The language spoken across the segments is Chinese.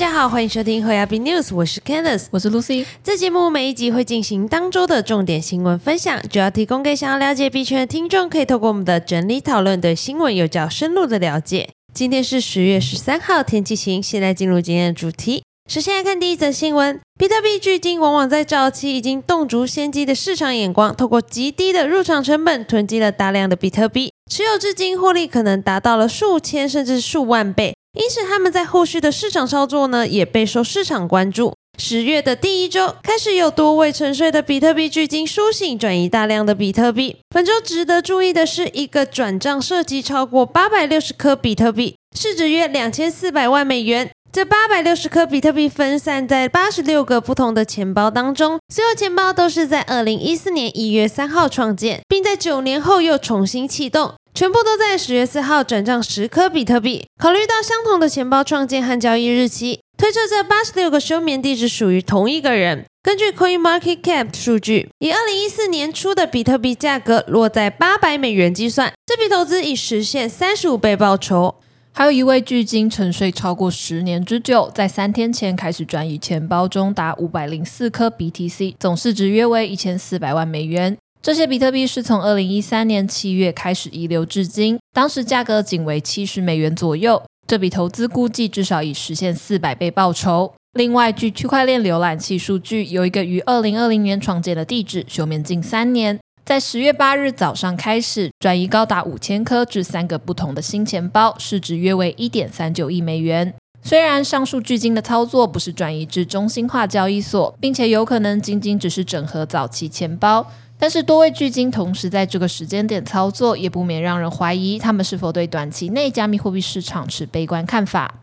家好，欢迎收听和亚币 News，我是 Candice，我是 Lucy。这节目每一集会进行当周的重点新闻分享，主要提供给想要了解币圈的听众，可以透过我们的整理讨论，对新闻有较深入的了解。今天是十月十三号，天气晴。现在进入今天的主题。首先来看第一则新闻：比特币巨鲸往往在早期已经洞烛先机的市场眼光，透过极低的入场成本囤积了大量的比特币，持有至今获利可能达到了数千甚至数万倍。因此，他们在后续的市场操作呢，也备受市场关注。十月的第一周开始，有多位沉睡的比特币巨鲸苏醒，转移大量的比特币。本周值得注意的是，一个转账涉及超过八百六十颗比特币，市值约两千四百万美元。这八百六十颗比特币分散在八十六个不同的钱包当中，所有钱包都是在二零一四年一月三号创建，并在九年后又重新启动。全部都在十月四号转账十颗比特币。考虑到相同的钱包创建和交易日期，推测这八十六个休眠地址属于同一个人。根据 CoinMarketCap 数据，以二零一四年初的比特币价格落在八百美元计算，这笔投资已实现三十五倍报酬。还有一位距今沉睡超过十年之久，在三天前开始转移钱包中达五百零四颗 BTC，总市值约为一千四百万美元。这些比特币是从二零一三年七月开始遗留至今，当时价格仅为七十美元左右。这笔投资估计至少已实现四百倍报酬。另外，据区块链浏览器数据，有一个于二零二零年创建的地址休眠近三年，在十月八日早上开始转移高达五千颗至三个不同的新钱包，市值约为一点三九亿美元。虽然上述巨鲸的操作不是转移至中心化交易所，并且有可能仅仅只是整合早期钱包。但是多位巨鲸同时在这个时间点操作，也不免让人怀疑他们是否对短期内加密货币市场持悲观看法。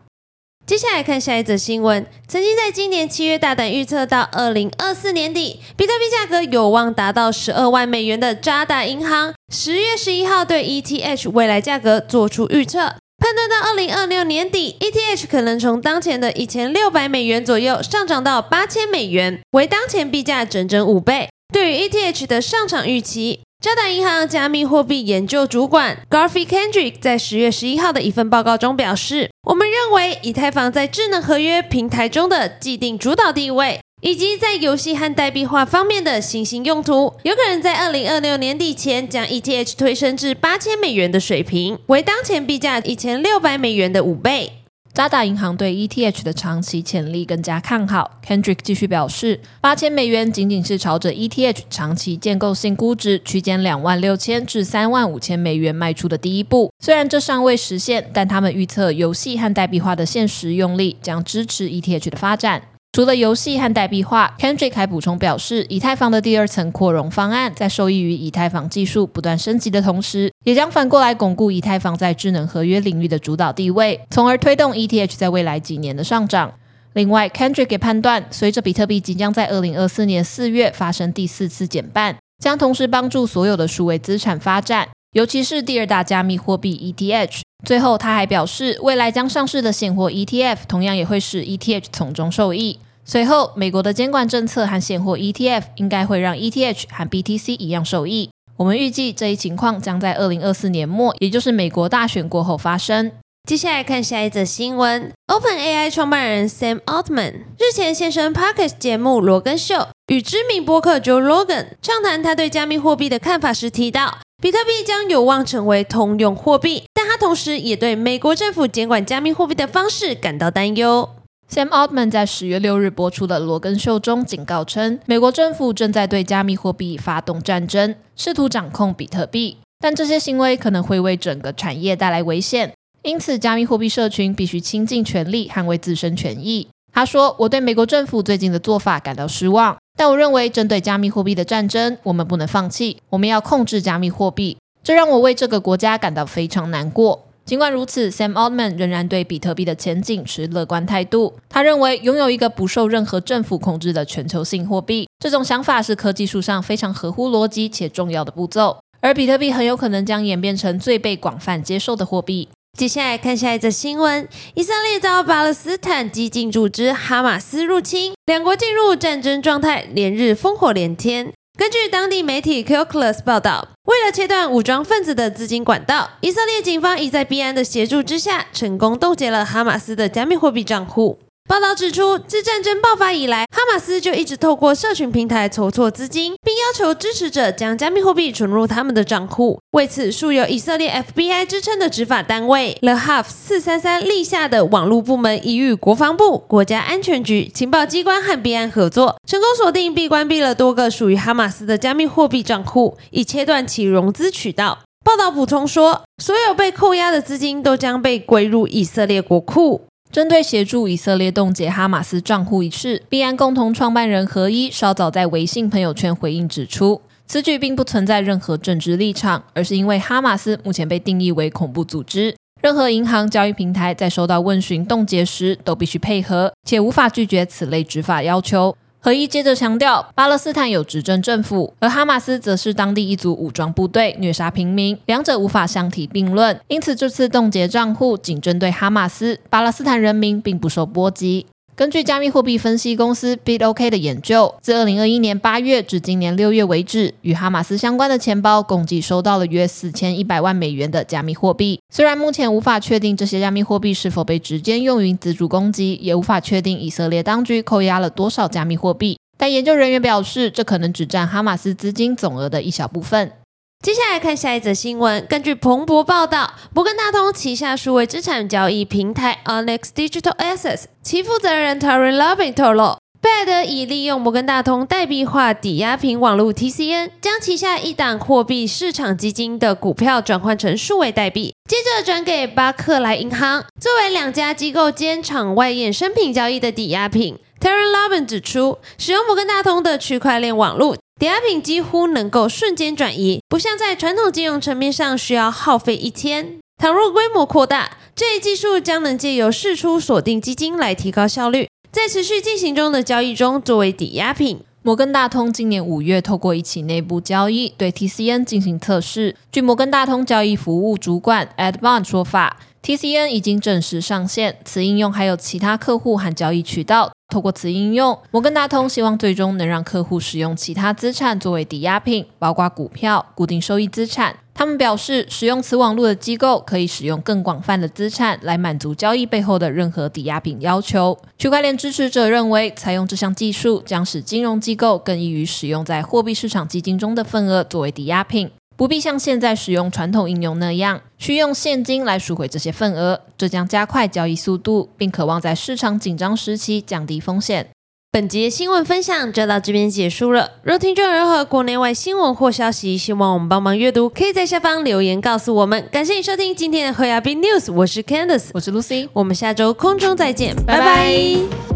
接下来看下一则新闻：曾经在今年七月大胆预测到二零二四年底比特币价格有望达到十二万美元的渣打银行，十月十一号对 ETH 未来价格做出预测，判断到二零二六年底 ETH 可能从当前的一千六百美元左右上涨到八千美元，为当前币价整整五倍。对于 ETH 的上场预期，渣打银行加密货币研究主管 Garfi Kendrick 在十月十一号的一份报告中表示：“我们认为以太坊在智能合约平台中的既定主导地位，以及在游戏和代币化方面的新兴用途，有可能在二零二六年底前将 ETH 推升至八千美元的水平，为当前币价一千六百美元的五倍。”渣打银行对 ETH 的长期潜力更加看好。Kendrick 继续表示，八千美元仅仅是朝着 ETH 长期建构性估值区间两万六千至三万五千美元迈出的第一步。虽然这尚未实现，但他们预测游戏和代币化的现实用力将支持 ETH 的发展。除了游戏和代币化，Kendrick 还补充表示，以太坊的第二层扩容方案在受益于以太坊技术不断升级的同时，也将反过来巩固以太坊在智能合约领域的主导地位，从而推动 ETH 在未来几年的上涨。另外，Kendrick 也判断，随着比特币即将在二零二四年四月发生第四次减半，将同时帮助所有的数位资产发展，尤其是第二大加密货币 ETH。最后，他还表示，未来将上市的现货 ETF 同样也会使 ETH 从中受益。随后，美国的监管政策和现货 ETF 应该会让 ETH 和 BTC 一样受益。我们预计这一情况将在二零二四年末，也就是美国大选过后发生。接下来看下一则新闻：OpenAI 创办人 Sam Altman 日前现身 Parkes 节目《罗根秀》，与知名播客 Joe Rogan 畅谈他对加密货币的看法时提到，比特币将有望成为通用货币，但他同时也对美国政府监管加密货币的方式感到担忧。Sam Altman 在十月六日播出的《罗根秀》中警告称，美国政府正在对加密货币发动战争，试图掌控比特币，但这些行为可能会为整个产业带来危险。因此，加密货币社群必须倾尽全力捍卫自身权益。他说：“我对美国政府最近的做法感到失望，但我认为针对加密货币的战争，我们不能放弃。我们要控制加密货币，这让我为这个国家感到非常难过。”尽管如此，Sam Altman 仍然对比特币的前景持乐观态度。他认为，拥有一个不受任何政府控制的全球性货币，这种想法是科技术上非常合乎逻辑且重要的步骤。而比特币很有可能将演变成最被广泛接受的货币。接下来看下一则新闻：以色列遭巴勒斯坦激进组织哈马斯入侵，两国进入战争状态，连日烽火连天。根据当地媒体 Kilkless 报道，为了切断武装分子的资金管道，以色列警方已在币安的协助之下，成功冻结了哈马斯的加密货币账户。报道指出，自战争爆发以来，哈马斯就一直透过社群平台筹措资金，并要求支持者将加密货币存入他们的账户。为此，素有以色列 FBI 之称的执法单位 The Huff 四三三立下的网络部门，已与国防部、国家安全局、情报机关和币安合作，成功锁定并关闭了多个属于哈马斯的加密货币账户，以切断其融资渠道。报道补充说，所有被扣押的资金都将被归入以色列国库。针对协助以色列冻结哈马斯账户一事，币安共同创办人何一稍早在微信朋友圈回应指出，此举并不存在任何政治立场，而是因为哈马斯目前被定义为恐怖组织，任何银行交易平台在收到问询冻结时都必须配合，且无法拒绝此类执法要求。何一接着强调，巴勒斯坦有执政政府，而哈马斯则是当地一组武装部队，虐杀平民，两者无法相提并论。因此，这次冻结账户仅针对哈马斯，巴勒斯坦人民并不受波及。根据加密货币分析公司 BitOK 的研究，自二零二一年八月至今年六月为止，与哈马斯相关的钱包共计收到了约四千一百万美元的加密货币。虽然目前无法确定这些加密货币是否被直接用于资助攻击，也无法确定以色列当局扣押了多少加密货币，但研究人员表示，这可能只占哈马斯资金总额的一小部分。接下来看下一则新闻。根据彭博报道，摩根大通旗下数位资产交易平台 Onyx Digital Assets 其负责人 Terry Loving 透露，贝莱德已利用摩根大通代币化抵押品网络 TCN，将旗下一档货币市场基金的股票转换成数位代币，接着转给巴克莱银行，作为两家机构间场外衍生品交易的抵押品。Terry Loving 指出，使用摩根大通的区块链网络。抵押品几乎能够瞬间转移，不像在传统金融层面上需要耗费一天。倘若规模扩大，这一技术将能借由释出锁定基金来提高效率，在持续进行中的交易中作为抵押品。摩根大通今年五月透过一起内部交易对 TCN 进行测试。据摩根大通交易服务主管 Ed Bond 说法，TCN 已经正式上线，此应用还有其他客户和交易渠道。透过此应用，摩根大通希望最终能让客户使用其他资产作为抵押品，包括股票、固定收益资产。他们表示，使用此网络的机构可以使用更广泛的资产来满足交易背后的任何抵押品要求。区块链支持者认为，采用这项技术将使金融机构更易于使用在货币市场基金中的份额作为抵押品。不必像现在使用传统应用那样，需用现金来赎回这些份额，这将加快交易速度，并渴望在市场紧张时期降低风险。本节新闻分享就到这边结束了。若听众有任何国内外新闻或消息，希望我们帮忙阅读，可以在下方留言告诉我们。感谢你收听今天的和亚斌 news，我是 Candice，我是 Lucy，我们下周空中再见，拜拜。